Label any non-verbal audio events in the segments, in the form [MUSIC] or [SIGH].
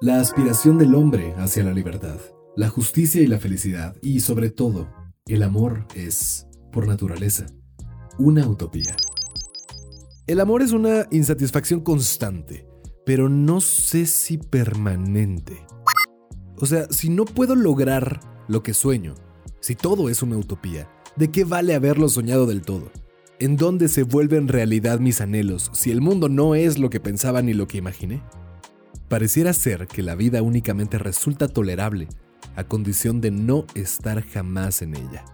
La aspiración del hombre hacia la libertad, la justicia y la felicidad, y sobre todo, el amor es, por naturaleza, una utopía. El amor es una insatisfacción constante, pero no sé si permanente. O sea, si no puedo lograr lo que sueño, si todo es una utopía, ¿de qué vale haberlo soñado del todo? ¿En dónde se vuelven realidad mis anhelos si el mundo no es lo que pensaba ni lo que imaginé? Pareciera ser que la vida únicamente resulta tolerable a condición de no estar jamás en ella.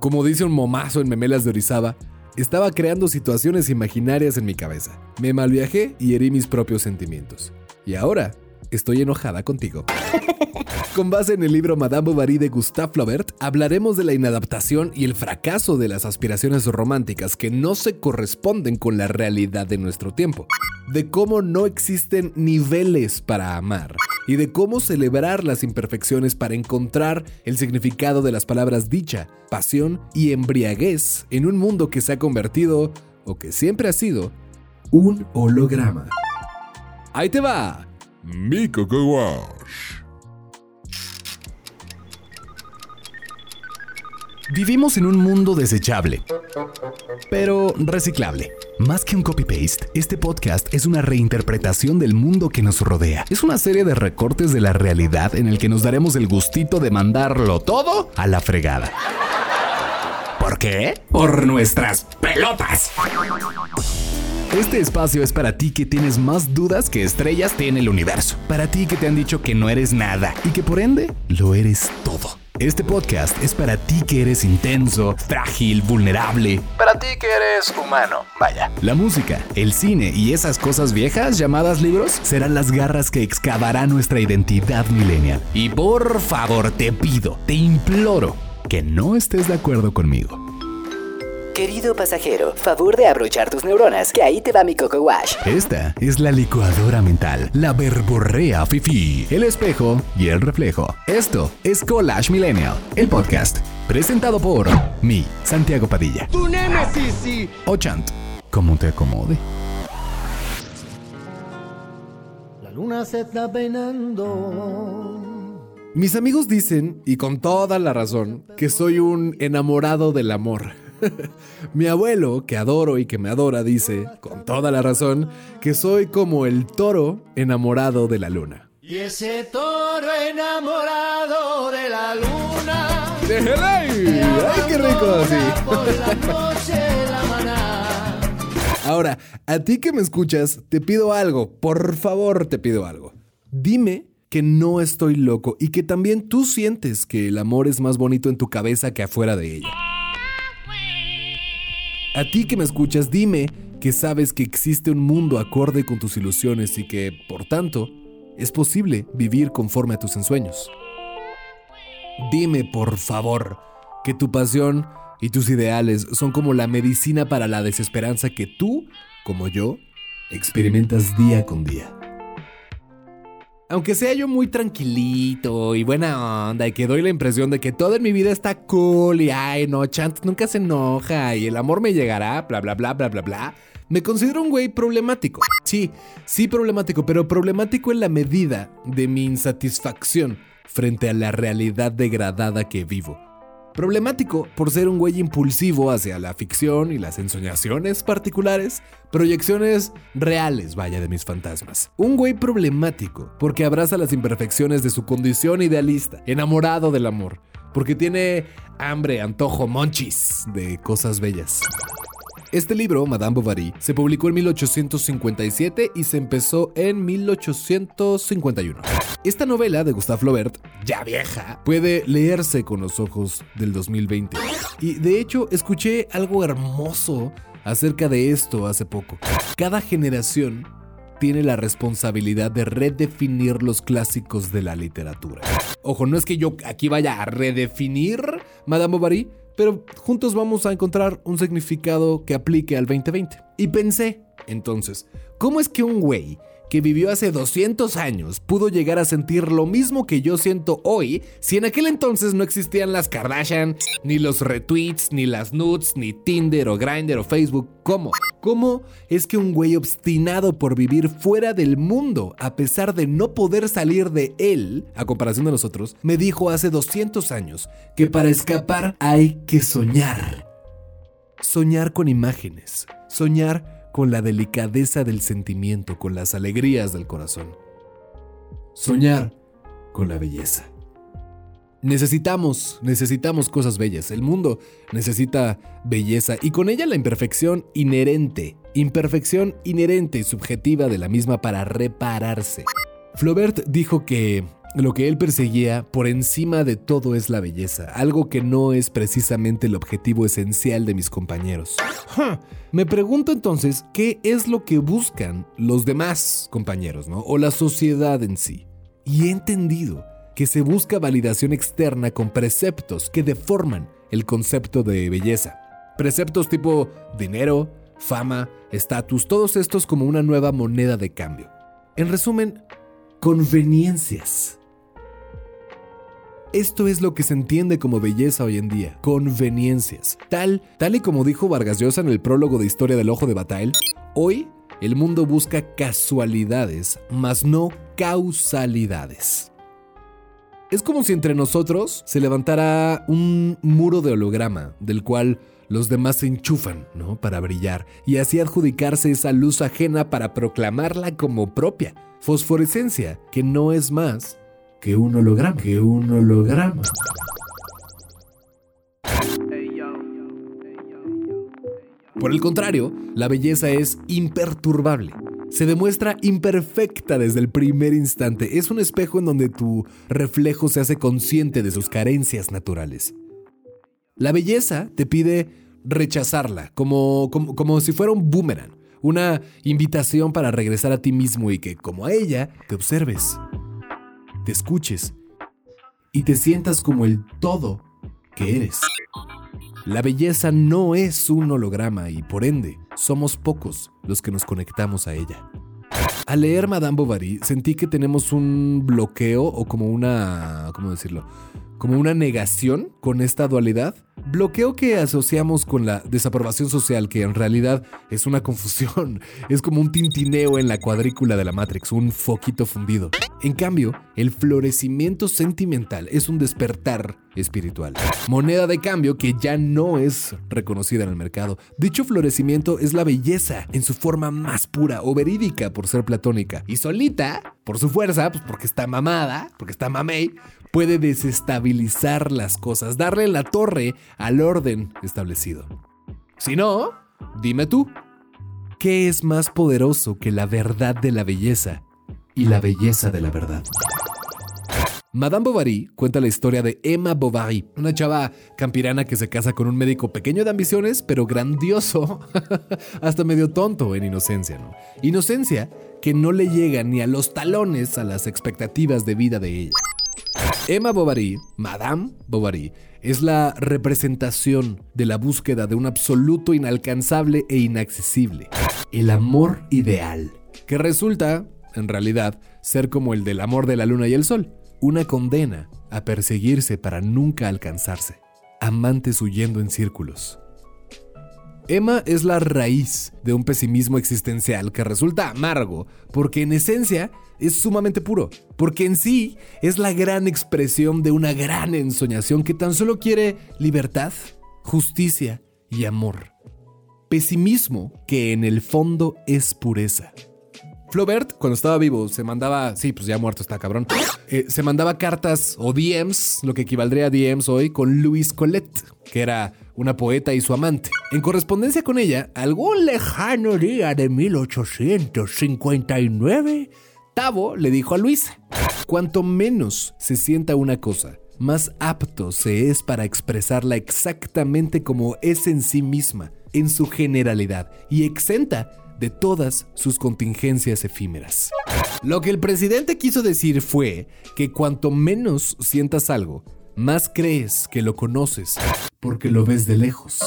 Como dice un momazo en Memelas de Orizaba, estaba creando situaciones imaginarias en mi cabeza. Me malviajé y herí mis propios sentimientos. Y ahora estoy enojada contigo. Con base en el libro Madame Bovary de Gustave Flaubert, hablaremos de la inadaptación y el fracaso de las aspiraciones románticas que no se corresponden con la realidad de nuestro tiempo, de cómo no existen niveles para amar y de cómo celebrar las imperfecciones para encontrar el significado de las palabras dicha, pasión y embriaguez en un mundo que se ha convertido, o que siempre ha sido, un holograma. Ahí te va. Mi Coco Wash. Vivimos en un mundo desechable, pero reciclable. Más que un copy-paste, este podcast es una reinterpretación del mundo que nos rodea. Es una serie de recortes de la realidad en el que nos daremos el gustito de mandarlo todo a la fregada. ¿Por qué? Por nuestras pelotas. Este espacio es para ti que tienes más dudas que estrellas tiene el universo. Para ti que te han dicho que no eres nada y que por ende lo eres todo. Este podcast es para ti que eres intenso, frágil, vulnerable. Para ti que eres humano, vaya. La música, el cine y esas cosas viejas llamadas libros serán las garras que excavarán nuestra identidad millennial. Y por favor te pido, te imploro, que no estés de acuerdo conmigo. Querido pasajero, favor de abrochar tus neuronas, que ahí te va mi Coco Wash. Esta es la licuadora mental, la verborrea fifi, el espejo y el reflejo. Esto es Collage Millennial, el podcast, presentado por mi Santiago Padilla. ¡Tu némesis! O Chant, como te acomode. La luna se está peinando. Mis amigos dicen, y con toda la razón, que soy un enamorado del amor. [LAUGHS] Mi abuelo, que adoro y que me adora, dice, con toda la razón, que soy como el toro enamorado de la luna. Y ese toro enamorado de la luna. ¡Ay, qué rico así! Por la noche la maná. Ahora, a ti que me escuchas, te pido algo, por favor te pido algo. Dime que no estoy loco y que también tú sientes que el amor es más bonito en tu cabeza que afuera de ella. A ti que me escuchas, dime que sabes que existe un mundo acorde con tus ilusiones y que, por tanto, es posible vivir conforme a tus ensueños. Dime, por favor, que tu pasión y tus ideales son como la medicina para la desesperanza que tú, como yo, experimentas día con día. Aunque sea yo muy tranquilito y buena onda y que doy la impresión de que todo en mi vida está cool y ay no, Chant nunca se enoja y el amor me llegará, bla bla bla bla bla bla, me considero un güey problemático. Sí, sí problemático, pero problemático en la medida de mi insatisfacción frente a la realidad degradada que vivo. Problemático por ser un güey impulsivo hacia la ficción y las ensoñaciones particulares, proyecciones reales, vaya, de mis fantasmas. Un güey problemático porque abraza las imperfecciones de su condición idealista, enamorado del amor, porque tiene hambre, antojo, monchis de cosas bellas. Este libro, Madame Bovary, se publicó en 1857 y se empezó en 1851. Esta novela de Gustave Flaubert, ya vieja, puede leerse con los ojos del 2020. Y de hecho, escuché algo hermoso acerca de esto hace poco. Cada generación tiene la responsabilidad de redefinir los clásicos de la literatura. Ojo, no es que yo aquí vaya a redefinir Madame Bovary, pero juntos vamos a encontrar un significado que aplique al 2020. Y pensé, entonces, ¿cómo es que un güey que vivió hace 200 años pudo llegar a sentir lo mismo que yo siento hoy si en aquel entonces no existían las Kardashian, ni los retweets, ni las nudes, ni Tinder o Grindr o Facebook? ¿Cómo? ¿Cómo es que un güey obstinado por vivir fuera del mundo, a pesar de no poder salir de él, a comparación de nosotros, me dijo hace 200 años que para escapar hay que soñar? Soñar con imágenes, soñar con la delicadeza del sentimiento, con las alegrías del corazón. Soñar con la belleza. Necesitamos, necesitamos cosas bellas. El mundo necesita belleza y con ella la imperfección inherente, imperfección inherente y subjetiva de la misma para repararse. Flaubert dijo que lo que él perseguía por encima de todo es la belleza, algo que no es precisamente el objetivo esencial de mis compañeros. Me pregunto entonces, ¿qué es lo que buscan los demás compañeros, ¿no? O la sociedad en sí. Y he entendido que se busca validación externa con preceptos que deforman el concepto de belleza. Preceptos tipo dinero, fama, estatus, todos estos como una nueva moneda de cambio. En resumen, conveniencias. Esto es lo que se entiende como belleza hoy en día, conveniencias. Tal, tal y como dijo Vargas Llosa en el prólogo de Historia del Ojo de Bataille, hoy el mundo busca casualidades, mas no causalidades. Es como si entre nosotros se levantara un muro de holograma, del cual los demás se enchufan, ¿no? Para brillar y así adjudicarse esa luz ajena para proclamarla como propia. Fosforescencia, que no es más que un holograma, que un holograma. Por el contrario, la belleza es imperturbable. Se demuestra imperfecta desde el primer instante. Es un espejo en donde tu reflejo se hace consciente de sus carencias naturales. La belleza te pide rechazarla, como, como, como si fuera un boomerang, una invitación para regresar a ti mismo y que, como a ella, te observes te escuches y te sientas como el todo que eres. La belleza no es un holograma y por ende somos pocos los que nos conectamos a ella. Al leer Madame Bovary sentí que tenemos un bloqueo o como una, ¿cómo decirlo? Como una negación con esta dualidad Bloqueo que asociamos con la desaprobación social, que en realidad es una confusión, [LAUGHS] es como un tintineo en la cuadrícula de la Matrix, un foquito fundido. En cambio, el florecimiento sentimental es un despertar espiritual. Moneda de cambio que ya no es reconocida en el mercado. Dicho florecimiento es la belleza en su forma más pura o verídica por ser platónica. Y solita, por su fuerza, pues porque está mamada, porque está mamey, puede desestabilizar las cosas, darle la torre al orden establecido. Si no, dime tú, ¿qué es más poderoso que la verdad de la belleza y la belleza de la verdad? Madame Bovary cuenta la historia de Emma Bovary, una chava campirana que se casa con un médico pequeño de ambiciones, pero grandioso, [LAUGHS] hasta medio tonto en inocencia, ¿no? Inocencia que no le llega ni a los talones a las expectativas de vida de ella. Emma Bovary, Madame Bovary, es la representación de la búsqueda de un absoluto inalcanzable e inaccesible, el amor ideal, que resulta, en realidad, ser como el del amor de la luna y el sol, una condena a perseguirse para nunca alcanzarse, amantes huyendo en círculos. Emma es la raíz de un pesimismo existencial que resulta amargo, porque en esencia es sumamente puro, porque en sí es la gran expresión de una gran ensoñación que tan solo quiere libertad, justicia y amor. Pesimismo que en el fondo es pureza. Flaubert, cuando estaba vivo, se mandaba, sí, pues ya muerto está cabrón, eh, se mandaba cartas o DMs, lo que equivaldría a DMs hoy, con Louise Colette, que era una poeta y su amante. En correspondencia con ella, algún lejano día de 1859, Tavo le dijo a Luisa, cuanto menos se sienta una cosa, más apto se es para expresarla exactamente como es en sí misma, en su generalidad, y exenta de todas sus contingencias efímeras. Lo que el presidente quiso decir fue que cuanto menos sientas algo, más crees que lo conoces, porque lo ves de lejos.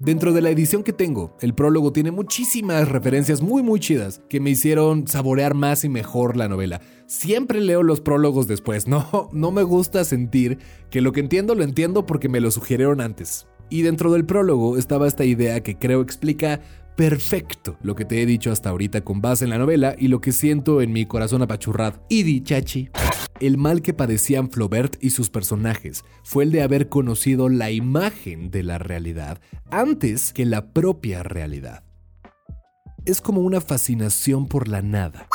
Dentro de la edición que tengo, el prólogo tiene muchísimas referencias muy muy chidas que me hicieron saborear más y mejor la novela. Siempre leo los prólogos después, [LAUGHS] no, no me gusta sentir que lo que entiendo lo entiendo porque me lo sugirieron antes. Y dentro del prólogo estaba esta idea que creo explica perfecto lo que te he dicho hasta ahorita con base en la novela y lo que siento en mi corazón apachurrado. Idi, chachi. El mal que padecían Flaubert y sus personajes fue el de haber conocido la imagen de la realidad antes que la propia realidad. Es como una fascinación por la nada.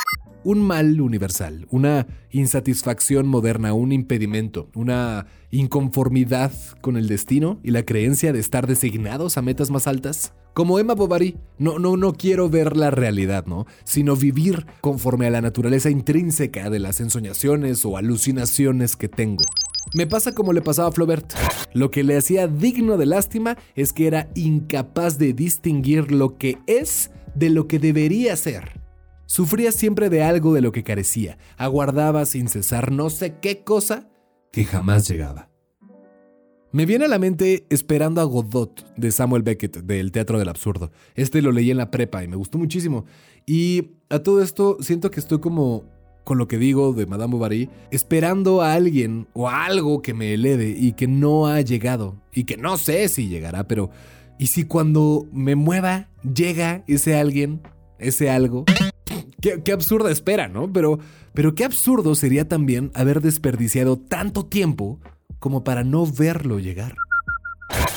Un mal universal, una insatisfacción moderna, un impedimento, una inconformidad con el destino y la creencia de estar designados a metas más altas. Como Emma Bovary, no, no, no quiero ver la realidad, ¿no? Sino vivir conforme a la naturaleza intrínseca de las ensoñaciones o alucinaciones que tengo. Me pasa como le pasaba a Flaubert. Lo que le hacía digno de lástima es que era incapaz de distinguir lo que es de lo que debería ser. Sufría siempre de algo de lo que carecía, aguardaba sin cesar no sé qué cosa que jamás llegaba. Me viene a la mente Esperando a Godot de Samuel Beckett del Teatro del Absurdo. Este lo leí en la prepa y me gustó muchísimo. Y a todo esto siento que estoy como con lo que digo de Madame Bovary, esperando a alguien o a algo que me eleve y que no ha llegado y que no sé si llegará, pero ¿y si cuando me mueva llega ese alguien, ese algo? Qué, absurda espera, ¿no? Pero, pero qué absurdo sería también haber desperdiciado tanto tiempo como para no verlo llegar.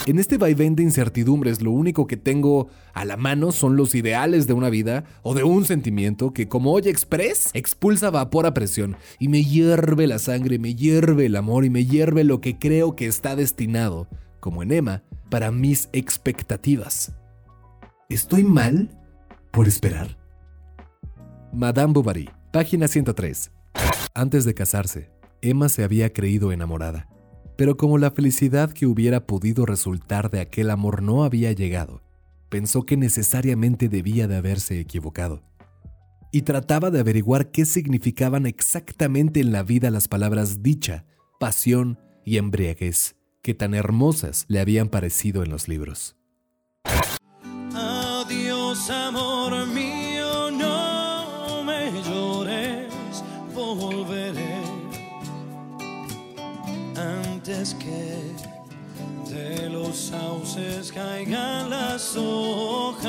En este vaivén de incertidumbres, lo único que tengo a la mano son los ideales de una vida o de un sentimiento que, como Oye Express, expulsa vapor a presión y me hierve la sangre, me hierve el amor y me hierve lo que creo que está destinado, como en Emma, para mis expectativas. ¿Estoy mal por esperar? Madame Bovary, página 103. Antes de casarse, Emma se había creído enamorada pero como la felicidad que hubiera podido resultar de aquel amor no había llegado, pensó que necesariamente debía de haberse equivocado. Y trataba de averiguar qué significaban exactamente en la vida las palabras dicha, pasión y embriaguez, que tan hermosas le habían parecido en los libros. Adiós, amor mío, antes que de los sauces caigan las hojas.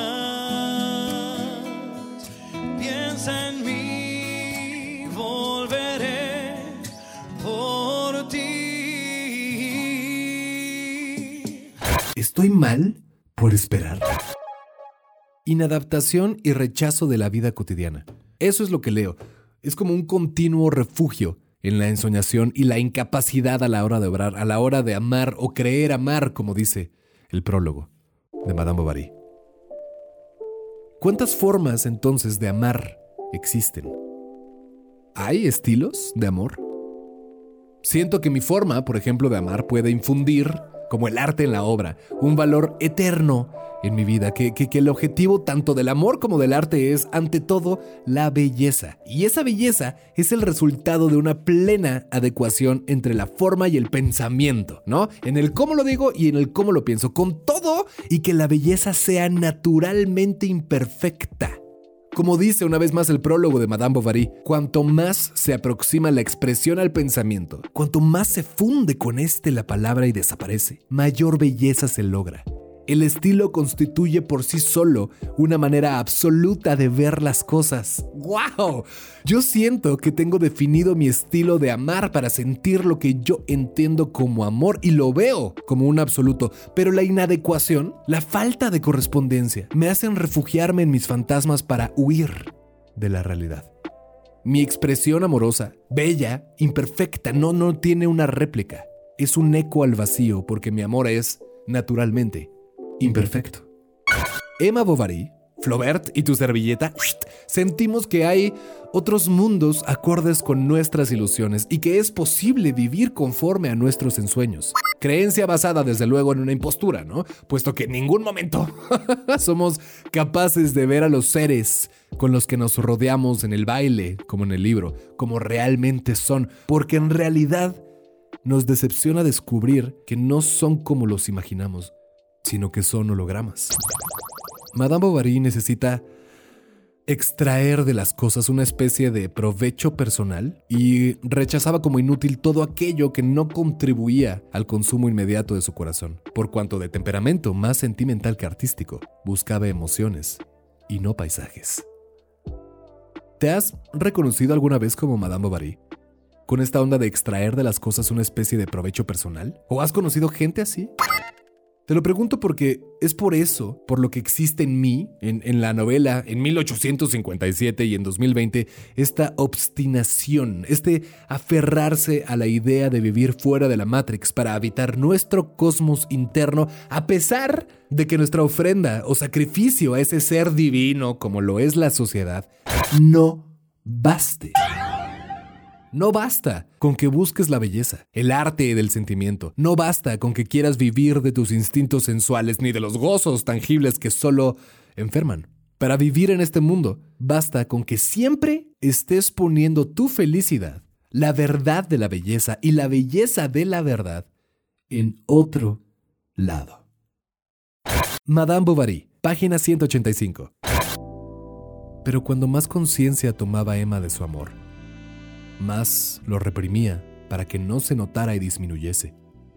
Piensa en mí, volveré por ti. ¿Estoy mal por esperar? Inadaptación y rechazo de la vida cotidiana. Eso es lo que leo. Es como un continuo refugio en la ensoñación y la incapacidad a la hora de obrar, a la hora de amar o creer amar, como dice el prólogo de Madame Bovary. ¿Cuántas formas entonces de amar existen? ¿Hay estilos de amor? Siento que mi forma, por ejemplo, de amar puede infundir, como el arte en la obra, un valor eterno en mi vida, que, que, que, el objetivo tanto del amor como del arte es, ante todo, la belleza. Y esa belleza es el resultado de una plena adecuación entre la forma y el pensamiento, ¿no? En el cómo lo digo y en el cómo lo pienso, con todo y que la belleza sea naturalmente imperfecta. Como dice una vez más el prólogo de Madame Bovary, cuanto más se aproxima la expresión al pensamiento, cuanto más se funde con este la palabra y desaparece, mayor belleza se logra. El estilo constituye por sí solo una manera absoluta de ver las cosas. ¡Wow! Yo siento que tengo definido mi estilo de amar para sentir lo que yo entiendo como amor y lo veo como un absoluto, pero la inadecuación, la falta de correspondencia, me hacen refugiarme en mis fantasmas para huir de la realidad. Mi expresión amorosa, bella, imperfecta, no, no tiene una réplica. Es un eco al vacío porque mi amor es, naturalmente, imperfecto. Emma Bovary, Flaubert y tu servilleta, sentimos que hay otros mundos acordes con nuestras ilusiones y que es posible vivir conforme a nuestros ensueños. Creencia basada desde luego en una impostura, ¿no? Puesto que en ningún momento [LAUGHS] somos capaces de ver a los seres con los que nos rodeamos en el baile, como en el libro, como realmente son, porque en realidad nos decepciona descubrir que no son como los imaginamos sino que son hologramas. Madame Bovary necesita extraer de las cosas una especie de provecho personal y rechazaba como inútil todo aquello que no contribuía al consumo inmediato de su corazón, por cuanto de temperamento más sentimental que artístico, buscaba emociones y no paisajes. ¿Te has reconocido alguna vez como Madame Bovary? ¿Con esta onda de extraer de las cosas una especie de provecho personal? ¿O has conocido gente así? Te lo pregunto porque es por eso, por lo que existe en mí, en, la novela, en 1857 y en 2020, esta obstinación, este aferrarse a la idea de vivir fuera de la Matrix para habitar nuestro cosmos interno, a pesar de que nuestra ofrenda o sacrificio a ese ser divino, como lo es la sociedad, no baste. No basta con que busques la belleza, el arte del sentimiento. No basta con que quieras vivir de tus instintos sensuales ni de los gozos tangibles que solo enferman. Para vivir en este mundo, basta con que siempre estés poniendo tu felicidad, la verdad de la belleza y la belleza de la verdad en otro lado. Madame Bovary, página 185. Pero cuando más conciencia tomaba Emma de su amor, más lo reprimía para que no se notara y disminuyese.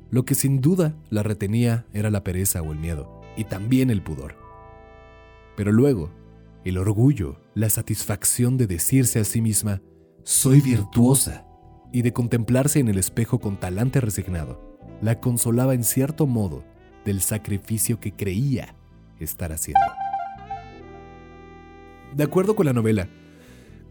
Lo que sin duda la retenía era la pereza o el miedo, y también el pudor. Pero luego, el orgullo, la satisfacción de decirse a sí misma, soy virtuosa, y de contemplarse en el espejo con talante resignado, la consolaba en cierto modo del sacrificio que creía estar haciendo. De acuerdo con la novela,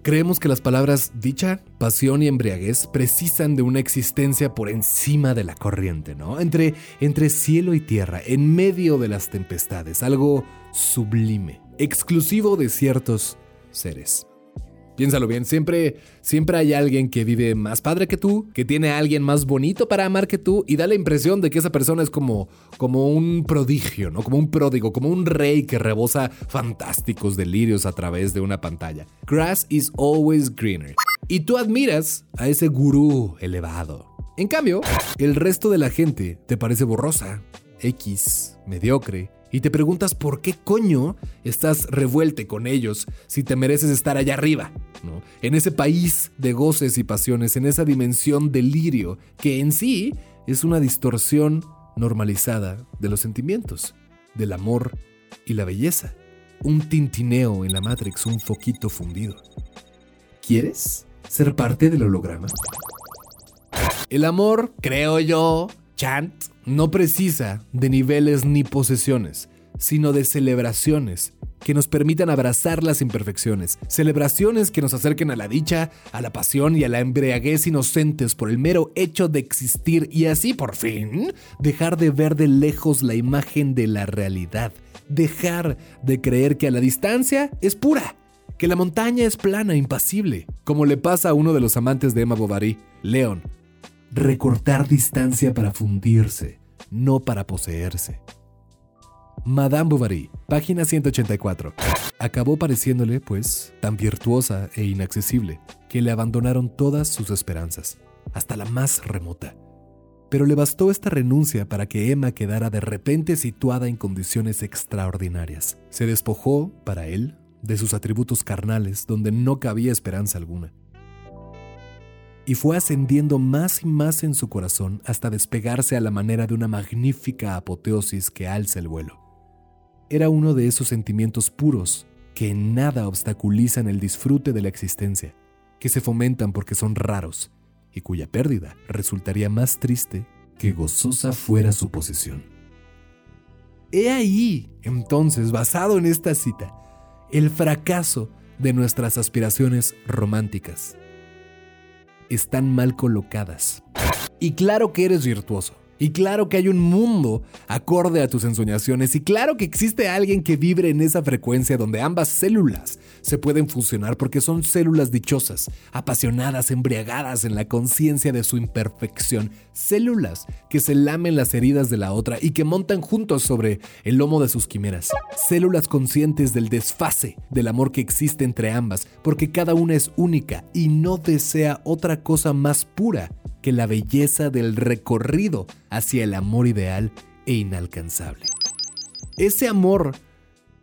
Creemos que las palabras dicha, pasión y embriaguez precisan de una existencia por encima de la corriente, ¿no? Entre, entre cielo y tierra, en medio de las tempestades, algo sublime, exclusivo de ciertos seres. Piénsalo bien, siempre, siempre hay alguien que vive más padre que tú, que tiene a alguien más bonito para amar que tú y da la impresión de que esa persona es como, como un prodigio, ¿no? Como un pródigo, como un rey que rebosa fantásticos delirios a través de una pantalla. Grass is always greener. Y tú admiras a ese gurú elevado. En cambio, el resto de la gente te parece borrosa, X, mediocre, y te preguntas por qué coño estás revuelte con ellos si te mereces estar allá arriba, ¿no? En ese país de goces y pasiones, en esa dimensión delirio que en sí es una distorsión normalizada de los sentimientos, del amor y la belleza. Un tintineo en la Matrix, un foquito fundido. ¿Quieres ser parte del holograma? El amor, creo yo, Chant, no precisa de niveles ni posesiones, sino de celebraciones que nos permitan abrazar las imperfecciones, celebraciones que nos acerquen a la dicha, a la pasión y a la embriaguez inocentes por el mero hecho de existir y así por fin dejar de ver de lejos la imagen de la realidad, dejar de creer que a la distancia es pura, que la montaña es plana, impasible, como le pasa a uno de los amantes de Emma Bovary, Leon, recortar distancia para fundirse, no para poseerse. Madame Bovary, página 184. Acabó pareciéndole, pues, tan virtuosa e inaccesible, que le abandonaron todas sus esperanzas, hasta la más remota. Pero le bastó esta renuncia para que Emma quedara de repente situada en condiciones extraordinarias. Se despojó, para él, de sus atributos carnales, donde no cabía esperanza alguna y fue ascendiendo más y más en su corazón hasta despegarse a la manera de una magnífica apoteosis que alza el vuelo. Era uno de esos sentimientos puros que en nada obstaculizan el disfrute de la existencia, que se fomentan porque son raros y cuya pérdida resultaría más triste que gozosa fuera su posesión. He ahí, entonces, basado en esta cita, el fracaso de nuestras aspiraciones románticas están mal colocadas. Y claro que eres virtuoso. Y claro que hay un mundo acorde a tus ensoñaciones y claro que existe alguien que vibre en esa frecuencia donde ambas células se pueden funcionar porque son células dichosas, apasionadas, embriagadas en la conciencia de su imperfección, células que se lamen las heridas de la otra y que montan juntos sobre el lomo de sus quimeras, células conscientes del desfase del amor que existe entre ambas porque cada una es única y no desea otra cosa más pura que la belleza del recorrido hacia el amor ideal e inalcanzable. Ese amor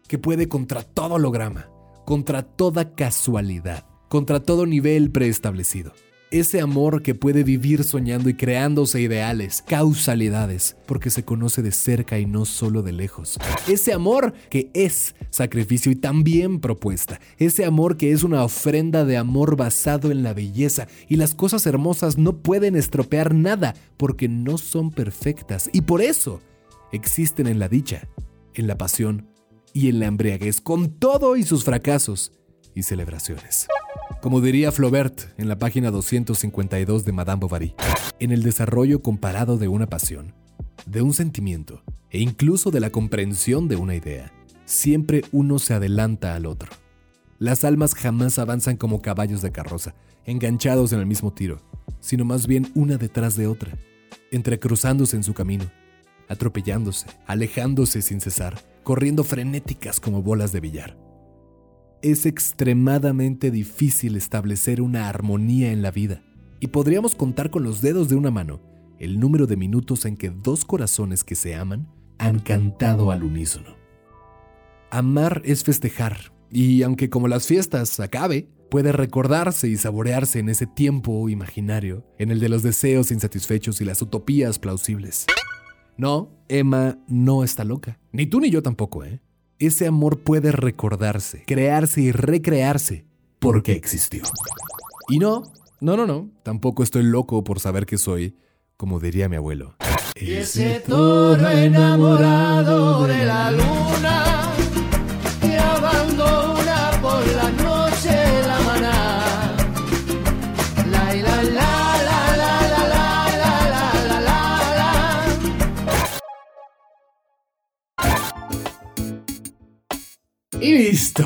que puede contra todo holograma, contra toda casualidad, contra todo nivel preestablecido. Ese amor que puede vivir soñando y creándose ideales, causalidades, porque se conoce de cerca y no solo de lejos. Ese amor que es sacrificio y también propuesta. Ese amor que es una ofrenda de amor basado en la belleza. Y las cosas hermosas no pueden estropear nada porque no son perfectas. Y por eso existen en la dicha, en la pasión y en la embriaguez, con todo y sus fracasos y celebraciones. Como diría Flaubert en la página 252 de Madame Bovary, en el desarrollo comparado de una pasión, de un sentimiento e incluso de la comprensión de una idea, siempre uno se adelanta al otro. Las almas jamás avanzan como caballos de carroza, enganchados en el mismo tiro, sino más bien una detrás de otra, entrecruzándose en su camino, atropellándose, alejándose sin cesar, corriendo frenéticas como bolas de billar es extremadamente difícil establecer una armonía en la vida, y podríamos contar con los dedos de una mano el número de minutos en que dos corazones que se aman han cantado al unísono. Amar es festejar, y aunque como las fiestas acabe, puede recordarse y saborearse en ese tiempo imaginario, en el de los deseos insatisfechos y las utopías plausibles. No, Emma no está loca. Ni tú ni yo tampoco, ¿eh? ese amor puede recordarse, crearse y recrearse porque existió. Y no, no, no, no, tampoco estoy loco por saber que soy, como diría mi abuelo. Ese toro enamorado de la luna Listo.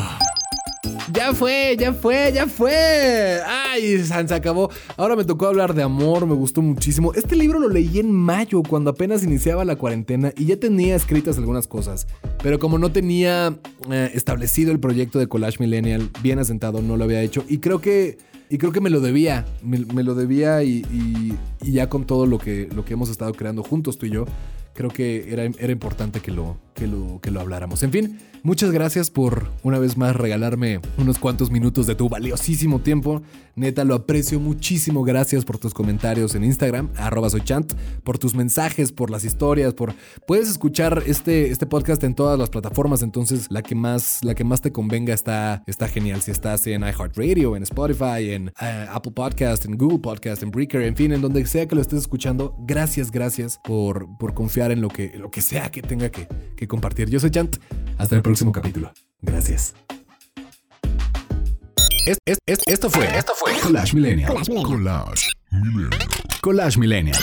Ya fue, ya fue, ya fue. Ay, se acabó. Ahora me tocó hablar de amor, me gustó muchísimo. Este libro lo leí en mayo, cuando apenas iniciaba la cuarentena y ya tenía escritas algunas cosas. Pero como no tenía eh, establecido el proyecto de Collage Millennial bien asentado, no lo había hecho. Y creo que, y creo que me lo debía. Me, lo debía y, y- y ya con todo lo que, lo que hemos estado creando juntos tú y yo, creo que era, era importante que lo, que, lo, que lo habláramos. En fin, muchas gracias por una vez más regalarme unos cuantos minutos de tu valiosísimo tiempo. Neta, lo aprecio muchísimo. Gracias por tus comentarios en Instagram, arroba soy chant, por tus mensajes, por las historias, por... Puedes escuchar este, este podcast en todas las plataformas, entonces la que más, la que más te convenga está, está genial. Si estás en iHeartRadio, en Spotify, en eh, Apple Podcast, en Google Podcast, en Breaker, en fin, en donde sea que lo estés escuchando, gracias, gracias por, por confiar en lo que, lo que sea que tenga que, que compartir. Yo soy Chant. Hasta el próximo capítulo. Gracias. Es- es- es- esto fue, esto fue Collage Millennial. Collage Millennial. Collage Millennial.